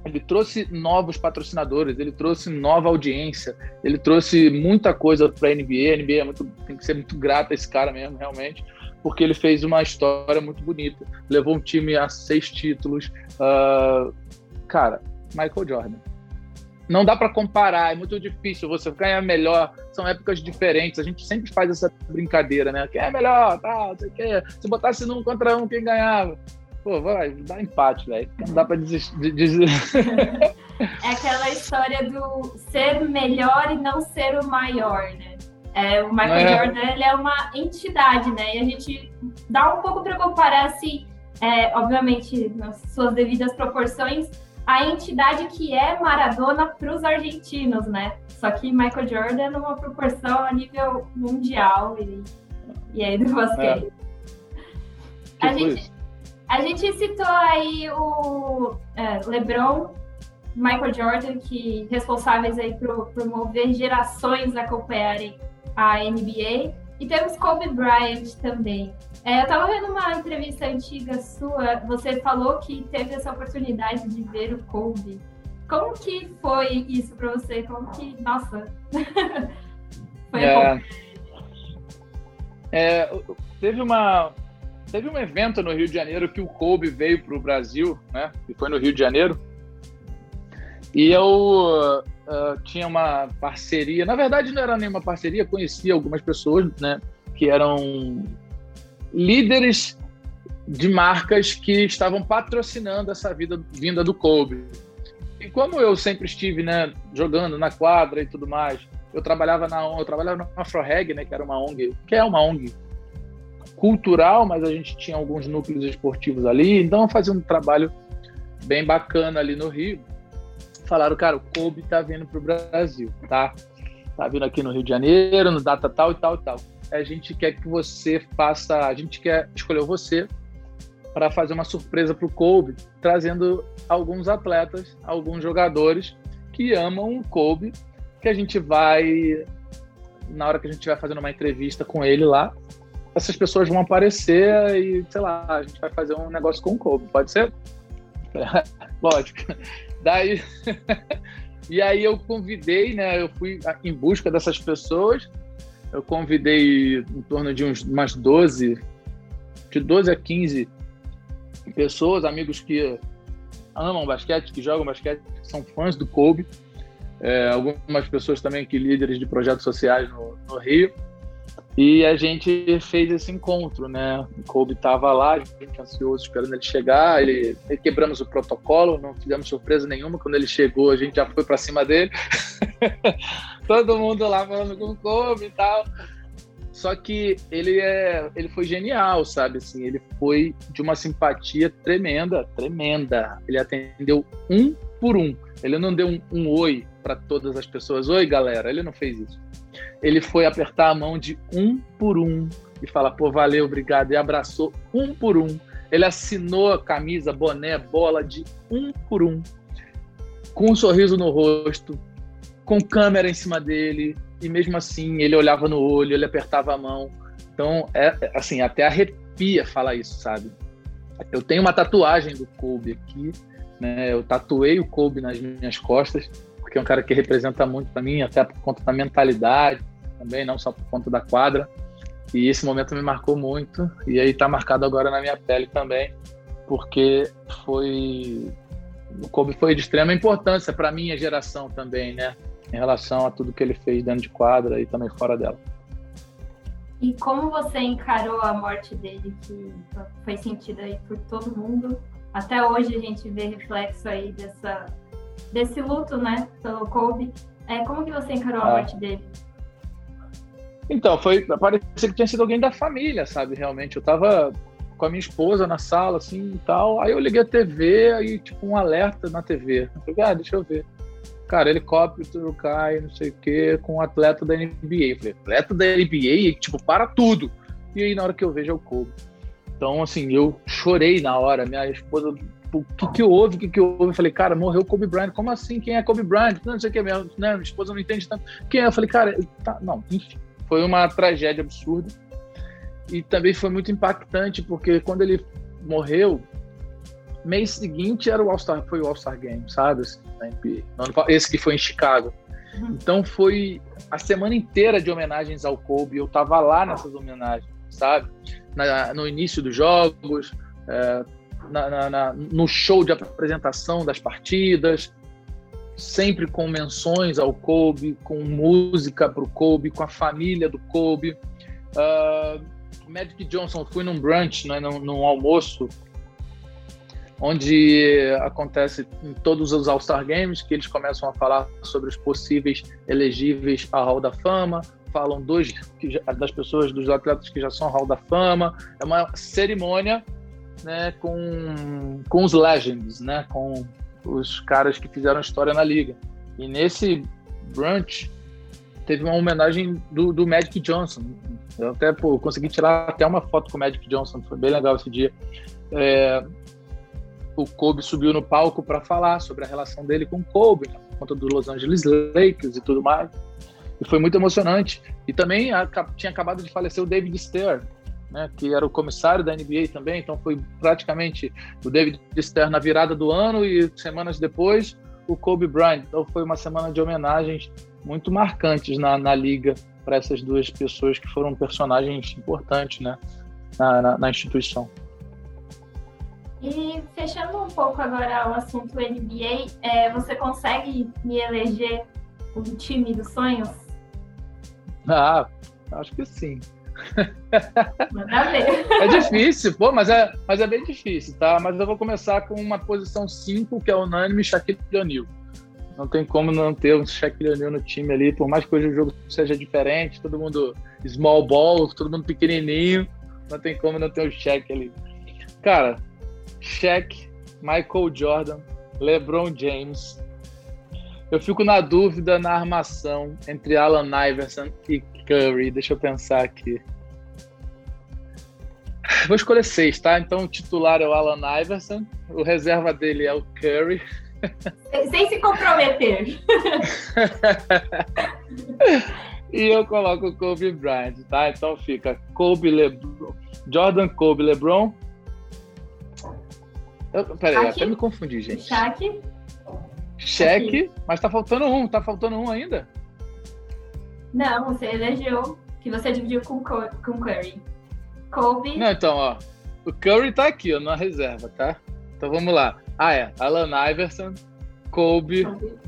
ele trouxe novos patrocinadores, ele trouxe nova audiência, ele trouxe muita coisa para a NBA. A NBA é muito, tem que ser muito grata a esse cara mesmo, realmente, porque ele fez uma história muito bonita. Levou um time a seis títulos. Uh, cara, Michael Jordan. Não dá para comparar, é muito difícil. Você ganhar melhor, são épocas diferentes. A gente sempre faz essa brincadeira, né? Quem é melhor, tal, tá, sei Se botasse num contra um, quem ganhava? Pô, vai, dá empate, velho. Não dá pra desistir. é aquela história do ser melhor e não ser o maior, né? É, o Michael é. Jordan ele é uma entidade, né? E a gente dá um pouco para comparar, assim, é, obviamente, nas suas devidas proporções, a entidade que é Maradona para os argentinos, né? Só que Michael Jordan numa proporção a nível mundial e, e aí do basquete. É. A gente, a gente citou aí o é, LeBron, Michael Jordan, que responsáveis aí por promover gerações a acompanharem a NBA. E temos Kobe Bryant também. É, eu estava vendo uma entrevista antiga sua, você falou que teve essa oportunidade de ver o Kobe. Como que foi isso para você? Como que, nossa, foi é, é, teve uma, Teve um evento no Rio de Janeiro que o Kobe veio para o Brasil, né? E foi no Rio de Janeiro. E eu uh, tinha uma parceria. Na verdade, não era nenhuma parceria. Conhecia algumas pessoas, né? Que eram líderes de marcas que estavam patrocinando essa vida, vinda do Kobe. E como eu sempre estive, né, jogando na quadra e tudo mais, eu trabalhava na eu trabalhava na AfroReg, né, que era uma ONG, que é uma ONG cultural, mas a gente tinha alguns núcleos esportivos ali, então fazia um trabalho bem bacana ali no Rio. Falaram, cara, o Kobe tá vindo pro Brasil, tá? Tá vindo aqui no Rio de Janeiro, no data tal e tal e tal. A gente quer que você faça, a gente quer escolher você para fazer uma surpresa pro Kobe, trazendo alguns atletas, alguns jogadores que amam o Kobe, que a gente vai na hora que a gente vai fazendo uma entrevista com ele lá, essas pessoas vão aparecer e, sei lá, a gente vai fazer um negócio com o Kobe, pode ser? Lógico. Daí. e aí eu convidei, né? Eu fui em busca dessas pessoas. Eu convidei em torno de uns, umas 12, de 12 a 15 pessoas, amigos que amam basquete, que jogam basquete, que são fãs do Kobe. É, algumas pessoas também que líderes de projetos sociais no, no Rio. E a gente fez esse encontro, né? O Kobe estava lá, a gente ansioso esperando ele chegar. Ele, ele, quebramos o protocolo, não fizemos surpresa nenhuma. Quando ele chegou, a gente já foi para cima dele. Todo mundo lá falando com o Kobe e tal. Só que ele é, ele foi genial, sabe? Assim, ele foi de uma simpatia tremenda, tremenda. Ele atendeu um por um. Ele não deu um, um oi para todas as pessoas. Oi, galera. Ele não fez isso ele foi apertar a mão de um por um e falar, pô, valeu, obrigado, e abraçou um por um. Ele assinou a camisa, boné, bola de um por um. com um sorriso no rosto, com câmera em cima dele, e mesmo assim ele olhava no olho, ele apertava a mão. Então, é assim, até arrepia falar isso, sabe? Eu tenho uma tatuagem do Kobe aqui, né? Eu tatuei o Kobe nas minhas costas, porque é um cara que representa muito para mim, até por conta da mentalidade também, não só por conta da quadra. E esse momento me marcou muito, e aí tá marcado agora na minha pele também, porque foi o Kobe foi de extrema importância para minha geração também, né? Em relação a tudo que ele fez dentro de quadra e também fora dela. E como você encarou a morte dele, que foi sentida aí por todo mundo? Até hoje a gente vê reflexo aí dessa, desse luto, né, pelo Kobe. É, como que você encarou a ah. morte dele? Então, foi, parecia que tinha sido alguém da família, sabe, realmente. Eu tava com a minha esposa na sala, assim, e tal. Aí eu liguei a TV, aí, tipo, um alerta na TV. Eu falei, ah, deixa eu ver. Cara, helicóptero cai, não sei o quê, com um atleta da NBA. Eu falei, atleta da NBA? Tipo, para tudo. E aí, na hora que eu vejo, é o Kobe. Então, assim, eu chorei na hora. Minha esposa, o que que houve? O que que houve? Eu falei, cara, morreu Kobe Bryant. Como assim? Quem é Kobe Bryant? Não, não sei o que, minha, né, minha esposa não entende tanto. Quem é? Eu falei, cara, tá, não, enfim. Foi uma tragédia absurda. E também foi muito impactante, porque quando ele morreu, mês seguinte era o All-Star, foi o All-Star Game, sabe? Assim, esse que foi em Chicago. Uhum. Então foi a semana inteira de homenagens ao Kobe. Eu tava lá nessas homenagens, sabe? Na, no início dos jogos, é, na, na, no show de apresentação das partidas, sempre com menções ao Kobe, com música para o Kobe, com a família do Kobe. Uh, Magic Johnson, fui num brunch, né, num, num almoço, onde acontece em todos os All-Star Games, que eles começam a falar sobre os possíveis elegíveis à Hall da Fama, falam dos, das pessoas, dos atletas que já são Hall da Fama. É uma cerimônia né, com, com os legends, né, com os caras que fizeram história na liga. E nesse brunch teve uma homenagem do, do Magic Johnson, eu até pô, consegui tirar até uma foto com o Magic Johnson, foi bem legal esse dia. É, o Kobe subiu no palco para falar sobre a relação dele com o Kobe, né, por conta do Los Angeles Lakers e tudo mais. E foi muito emocionante. E também a, tinha acabado de falecer o David Stern, né, que era o comissário da NBA também, então foi praticamente o David Stern na virada do ano e semanas depois o Kobe Bryant. Então foi uma semana de homenagens muito marcantes na, na liga para essas duas pessoas que foram personagens importantes né, na, na, na instituição. E fechando um pouco agora o assunto NBA, é, você consegue me eleger o time dos sonhos? Ah, acho que sim. É difícil, pô, mas é, mas é bem difícil, tá? Mas eu vou começar com uma posição 5, que é unânime, Shaquille O'Neal. Não tem como não ter um Shaquille O'Neal no time ali, por mais que hoje o jogo seja diferente, todo mundo small ball, todo mundo pequenininho, não tem como não ter o Shaq ali. Cara, Shaq, Michael Jordan, LeBron James. Eu fico na dúvida na armação entre Alan Iverson e Curry. Deixa eu pensar aqui. Vou escolher seis, tá? Então o titular é o Alan Iverson, o reserva dele é o Curry. Sem se comprometer. e eu coloco o Kobe Bryant, tá? Então fica Kobe LeBron, Jordan, Kobe, LeBron. Eu, peraí, até me confundi, gente. Shaq. Shaq, mas tá faltando um, tá faltando um ainda? Não, você elegeu que você dividiu com, com Curry. Kobe. Não, então, ó. O Curry tá aqui, ó, na reserva, tá? Então vamos lá. Ah, é. Alan Iverson, Kobe, Kobe.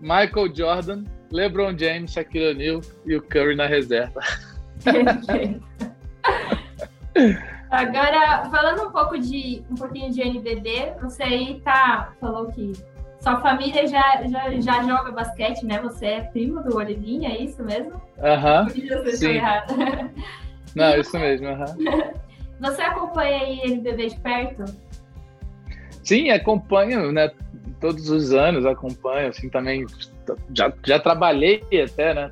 Michael Jordan, LeBron James, Shaquille O'Neal e o Curry na reserva. Agora, falando um pouco de um pouquinho de NBB, você aí tá falou que sua família já, já, já joga basquete, né? Você é primo do Olivinha, é isso mesmo? Aham. Uh -huh. Sim. Não, isso mesmo, aham. Uh -huh. Você acompanha aí NBB de perto? Sim, acompanho, né? Todos os anos acompanho, assim, também já, já trabalhei até, né?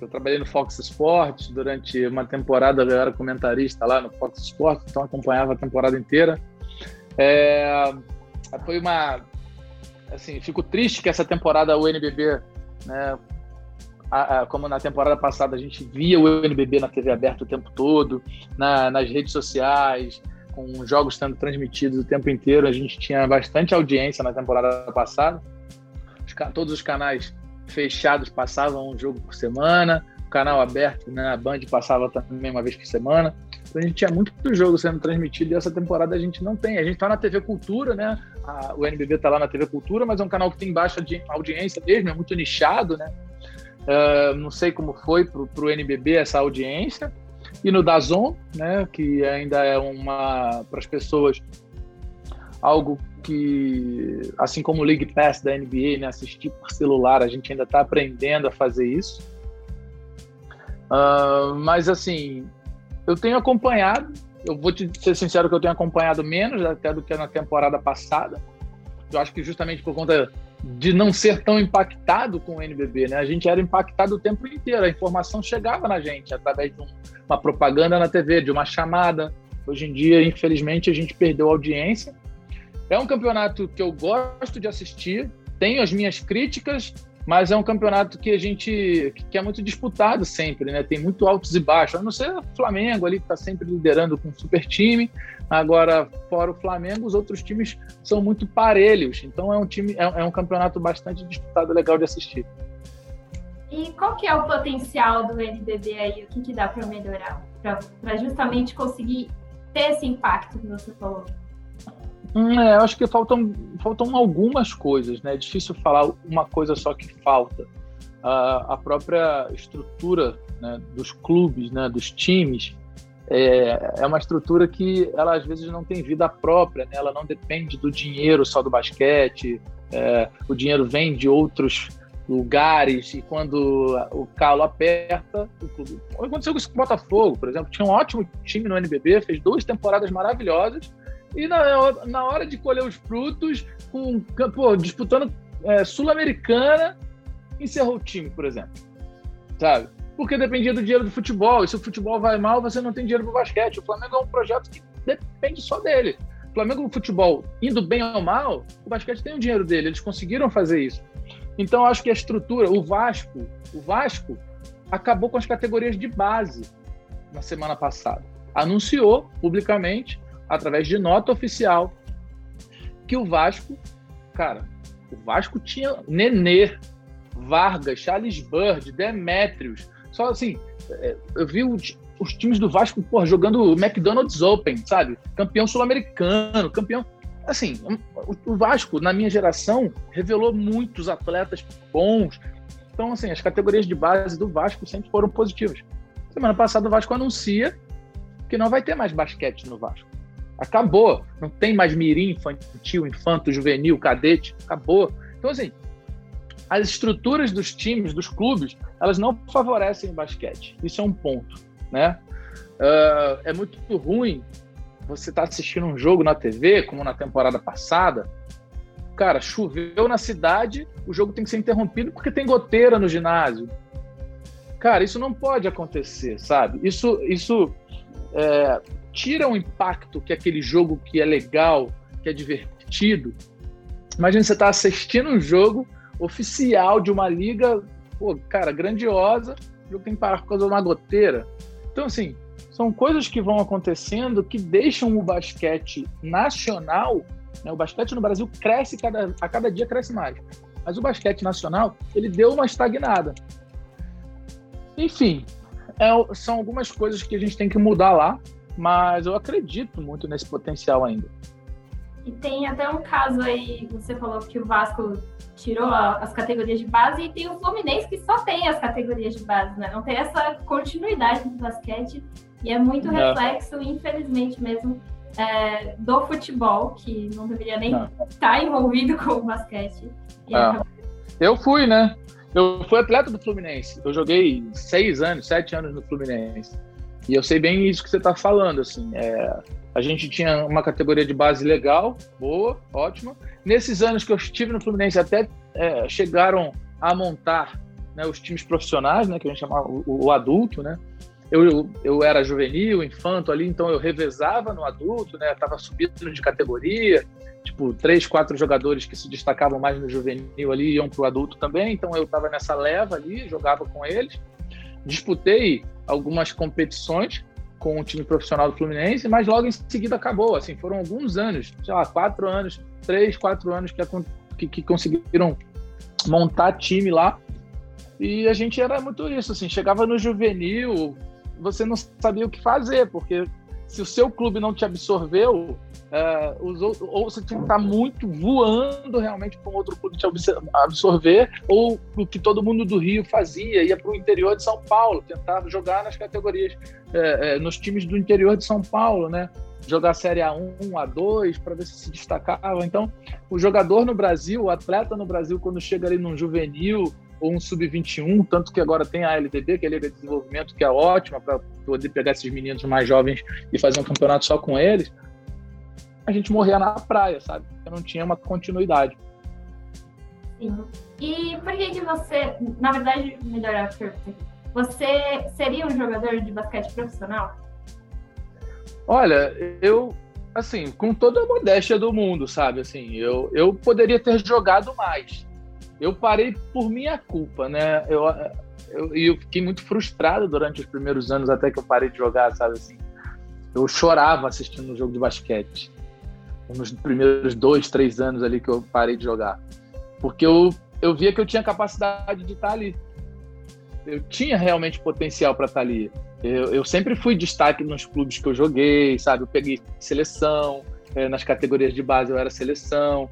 Eu trabalhei no Fox Sports durante uma temporada, eu era comentarista lá no Fox Sports, então acompanhava a temporada inteira. É, foi uma assim, fico triste que essa temporada o NBB, né, a, a, como na temporada passada a gente via o NBB na TV aberta o tempo todo, na, nas redes sociais, com jogos sendo transmitidos o tempo inteiro, a gente tinha bastante audiência na temporada passada. Os, todos os canais fechados passavam um jogo por semana, o canal aberto, né, a Band passava também uma vez por semana. Então a gente tinha muito jogo sendo transmitido e essa temporada a gente não tem. A gente está na TV Cultura, né? A, o NBB está lá na TV Cultura, mas é um canal que tem baixa audiência mesmo, é muito nichado, né? Uh, não sei como foi para o NBB essa audiência. E no Dazon, né, que ainda é uma para as pessoas algo que, assim como o League Pass da NBA, né, assistir por celular, a gente ainda está aprendendo a fazer isso. Uh, mas assim, eu tenho acompanhado. Eu vou te ser sincero que eu tenho acompanhado menos até do que na temporada passada. Eu acho que justamente por conta de não ser tão impactado com o NBB, né? A gente era impactado o tempo inteiro, a informação chegava na gente através de um, uma propaganda na TV, de uma chamada. Hoje em dia, infelizmente, a gente perdeu a audiência. É um campeonato que eu gosto de assistir, tenho as minhas críticas, mas é um campeonato que a gente que é muito disputado sempre, né? Tem muito altos e baixos. A não ser o Flamengo ali que está sempre liderando com um super time. Agora, fora o Flamengo, os outros times são muito parelhos. Então é um time, é, é um campeonato bastante disputado, legal de assistir. E qual que é o potencial do NBB aí? O que, que dá para melhorar? Para justamente conseguir ter esse impacto que você falou? Hum, é, eu acho que faltam, faltam algumas coisas, né? É difícil falar uma coisa só que falta. Uh, a própria estrutura né, dos clubes, né, dos times, é, é uma estrutura que ela às vezes não tem vida própria, né? ela não depende do dinheiro só do basquete, é, o dinheiro vem de outros lugares e quando o calo aperta, o clube. Aconteceu com o Botafogo, por exemplo, tinha um ótimo time no NBB, fez duas temporadas maravilhosas, e na, na hora de colher os frutos, com, pô, disputando é, Sul-Americana, encerrou o time, por exemplo. Sabe? Porque dependia do dinheiro do futebol. E se o futebol vai mal, você não tem dinheiro para o basquete. O Flamengo é um projeto que depende só dele. O Flamengo no futebol, indo bem ou mal, o basquete tem o dinheiro dele. Eles conseguiram fazer isso. Então, acho que a estrutura, o Vasco, o Vasco acabou com as categorias de base na semana passada. Anunciou publicamente através de nota oficial, que o Vasco, cara, o Vasco tinha Nenê, Vargas, Charles Bird, Demetrios. Só assim, é, eu vi os, times do Vasco porra, jogando o McDonald's Open, sabe? Campeão sul-americano, campeão. Assim, o Vasco, na minha geração, revelou muitos atletas bons. Então, assim, as categorias de base do Vasco sempre foram positivas. Semana passada, o Vasco anuncia que não vai ter mais basquete no Vasco. Acabou. Não tem mais mirim, infantil, infanto, juvenil, cadete. Acabou. Então, assim, as estruturas dos times, dos clubes, elas não favorecem o basquete. Isso é um ponto, né? Uh, é muito ruim você estar tá assistindo um jogo na TV, como na temporada passada. Cara, choveu na cidade, o jogo tem que ser interrompido porque tem goteira no ginásio. Cara, isso não pode acontecer, sabe? Isso, isso é, tira o impacto que aquele jogo que é legal, que é divertido. Imagina você estar tá assistindo um jogo oficial de uma liga, pô, cara, grandiosa, o jogo tem que parar por causa de uma goteira. Então, assim, são coisas que vão acontecendo que deixam o basquete nacional, né, o basquete no Brasil cresce cada, a cada dia cresce mais, mas o basquete nacional ele deu uma estagnada. Enfim, é, são algumas coisas que a gente tem que mudar lá mas eu acredito muito nesse potencial ainda. E tem até um caso aí, você falou que o Vasco tirou as categorias de base e tem o Fluminense que só tem as categorias de base, né? Não tem essa continuidade do basquete e é muito não. reflexo, infelizmente mesmo, é, do futebol, que não deveria nem não. estar envolvido com o basquete. É. Eu fui, né? Eu fui atleta do Fluminense. Eu joguei seis anos, sete anos no Fluminense. E eu sei bem isso que você está falando, assim, é, a gente tinha uma categoria de base legal, boa, ótima. Nesses anos que eu estive no Fluminense, até é, chegaram a montar né, os times profissionais, né, que a gente chamava o, o adulto, né? Eu, eu, eu, era juvenil, infanto ali, então eu revezava no adulto, né? Tava subindo de categoria. tipo, três, quatro jogadores que se destacavam mais no juvenil ali iam para o adulto também, então eu estava nessa leva ali, jogava com eles. Disputei algumas competições com o time profissional do Fluminense, mas logo em seguida acabou. Assim, foram alguns anos, sei lá, quatro anos, três, quatro anos que, que, que conseguiram montar time lá. E a gente era muito isso, assim, chegava no juvenil, você não sabia o que fazer, porque se o seu clube não te absorveu, é, os ou você tinha que estar muito voando realmente para um outro clube te absorver, ou o que todo mundo do Rio fazia, ia para o interior de São Paulo, tentava jogar nas categorias, é, é, nos times do interior de São Paulo, né? Jogar Série A1, A2, para ver se se destacava. Então, o jogador no Brasil, o atleta no Brasil, quando chega ali num juvenil, ou um sub-21, tanto que agora tem a LDB, que é a Liga de Desenvolvimento, que é ótima para poder pegar esses meninos mais jovens e fazer um campeonato só com eles. A gente morria na praia, sabe? Eu não tinha uma continuidade. Sim. E por que, que você, na verdade, melhor a pergunta, você seria um jogador de basquete profissional? Olha, eu, assim, com toda a modéstia do mundo, sabe? Assim, eu, eu poderia ter jogado mais eu parei por minha culpa, né? Eu, eu, eu fiquei muito frustrado durante os primeiros anos até que eu parei de jogar, sabe assim? Eu chorava assistindo um jogo de basquete. Nos primeiros dois, três anos ali que eu parei de jogar. Porque eu, eu via que eu tinha capacidade de estar ali. Eu tinha realmente potencial para estar ali. Eu, eu, sempre fui destaque nos clubes que eu joguei, sabe? Eu peguei seleção, eh, nas categorias de base eu era seleção.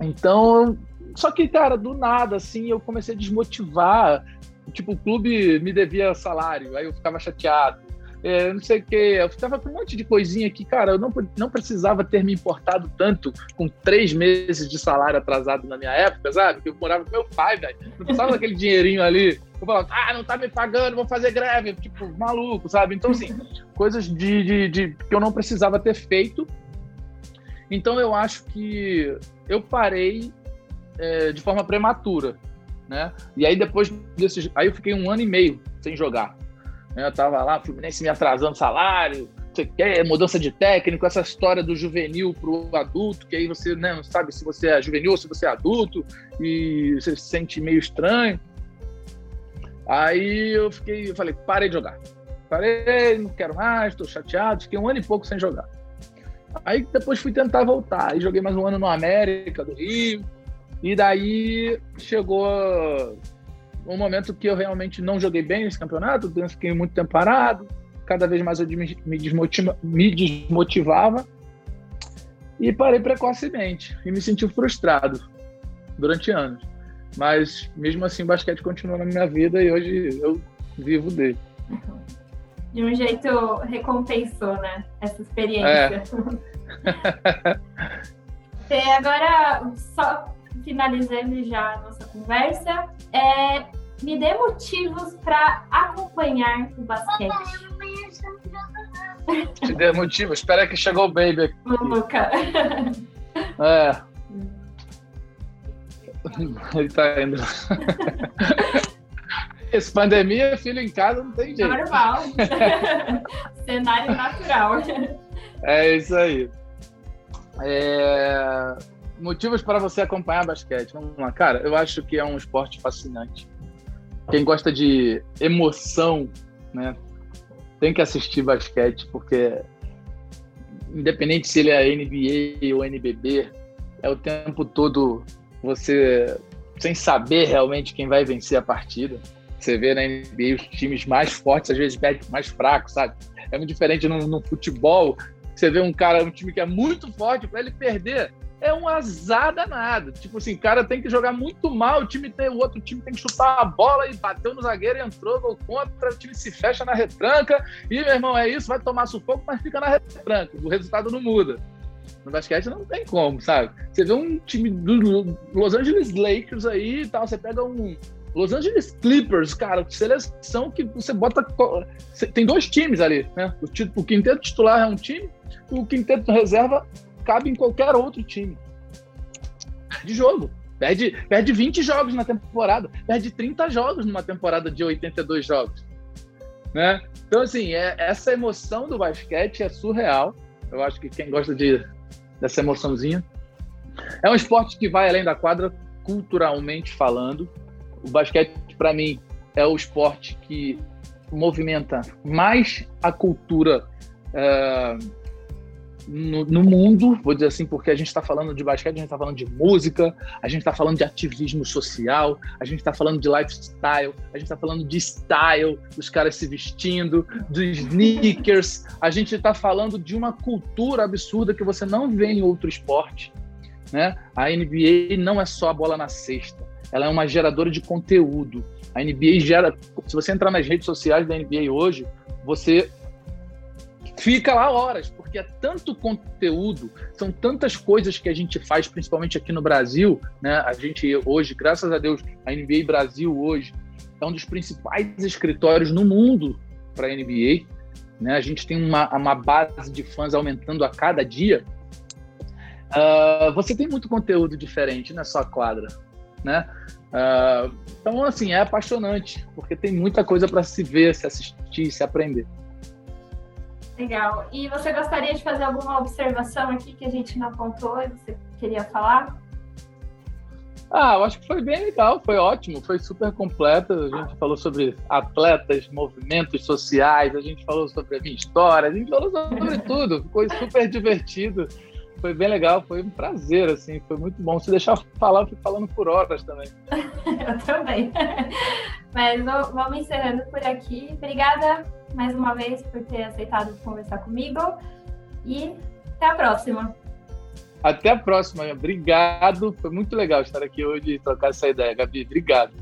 Então, só que, cara, do nada, assim, eu comecei a desmotivar. Tipo, o clube me devia salário, aí eu ficava chateado. É, não sei o que, eu ficava com um monte de coisinha que, cara, eu não, não precisava ter me importado tanto com três meses de salário atrasado na minha época, sabe? Que eu morava com meu pai, velho. Não precisava daquele dinheirinho ali. Eu falava, ah, não tá me pagando, vou fazer greve. Tipo, maluco, sabe? Então, assim, coisas de, de, de que eu não precisava ter feito. Então, eu acho que eu parei é, de forma prematura, né? E aí depois desse, aí eu fiquei um ano e meio sem jogar. Né? Eu tava lá, Fluminense me atrasando salário, mudança de técnico, essa história do juvenil pro adulto, que aí você né, não sabe se você é juvenil ou se você é adulto e você se sente meio estranho. Aí eu fiquei, eu falei, parei de jogar. Parei, não quero mais, estou chateado, fiquei um ano e pouco sem jogar. Aí depois fui tentar voltar. Aí joguei mais um ano no América do Rio. E daí chegou um momento que eu realmente não joguei bem nesse campeonato, fiquei muito tempo parado, cada vez mais eu me, desmotiva, me desmotivava e parei precocemente e me senti frustrado durante anos. Mas mesmo assim, o basquete continua na minha vida e hoje eu vivo dele. De um jeito recompensou, né? Essa experiência. É. agora, só finalizando já a nossa conversa, é, me dê motivos para acompanhar o basquete. Te dê motivo? Espera que chegou o baby aqui. Luca. É. Ele tá indo. Esse pandemia, filho em casa, não tem jeito. Normal. Cenário natural. É isso aí. É motivos para você acompanhar basquete. Vamos lá, cara. Eu acho que é um esporte fascinante. Quem gosta de emoção, né, tem que assistir basquete porque independente se ele é NBA ou NBB, é o tempo todo você sem saber realmente quem vai vencer a partida. Você vê na NBA os times mais fortes às vezes mais fracos, sabe? É muito diferente no, no futebol. Você vê um cara, um time que é muito forte, para ele perder, é um azar danado. Tipo assim, o cara tem que jogar muito mal, o time tem, o outro time tem que chutar a bola e bateu no zagueiro entrou, gol contra, o time se fecha na retranca, e meu irmão, é isso, vai tomar sufoco, mas fica na retranca, o resultado não muda. No basquete não tem como, sabe? Você vê um time do Los Angeles Lakers aí e tal, você pega um Los Angeles Clippers, cara, seleção que você bota. Tem dois times ali, né? O, o quinteto titular é um time, o quinteto reserva cabe em qualquer outro time. De jogo. Perde, perde 20 jogos na temporada, perde 30 jogos numa temporada de 82 jogos. Né? Então, assim, é, essa emoção do basquete é surreal. Eu acho que quem gosta de dessa emoçãozinha. É um esporte que vai além da quadra, culturalmente falando. O basquete, para mim, é o esporte que movimenta mais a cultura uh, no, no, mundo, vou dizer assim, porque a gente está falando de basquete, a gente está falando de música, a gente está falando de ativismo social, a gente está falando de lifestyle, a gente está falando de style, dos caras se vestindo, dos sneakers, a gente está falando de uma cultura absurda que você não vê em outro esporte. Né? A NBA não é só a bola na cesta, ela é uma geradora de conteúdo. A NBA gera. Se você entrar nas redes sociais da NBA hoje, você fica lá horas, porque é tanto conteúdo, são tantas coisas que a gente faz, principalmente aqui no Brasil, né? A gente hoje, graças a Deus, a NBA Brasil hoje é um dos principais escritórios no mundo para a NBA, né? A gente tem uma, uma base de fãs aumentando a cada dia. Uh, você tem muito conteúdo diferente na sua quadra, né? Uh, então, assim, é apaixonante, porque tem muita coisa para se ver, se assistir, se aprender. Legal. E você gostaria de fazer alguma observação aqui que a gente não apontou e você queria falar? Ah, eu acho que foi bem legal, foi ótimo, foi super completo. A gente falou sobre atletas, movimentos sociais, a gente falou sobre a minha história, a gente falou sobre tudo, foi super divertido. Foi bem legal, foi um prazer, assim, foi muito bom. Se deixar falar, eu fico falando por horas também. eu também. Mas vamos encerrando por aqui. Obrigada mais uma vez por ter aceitado conversar comigo e até a próxima. Até a próxima. Obrigado. Foi muito legal estar aqui hoje e trocar essa ideia, Gabi. Obrigado.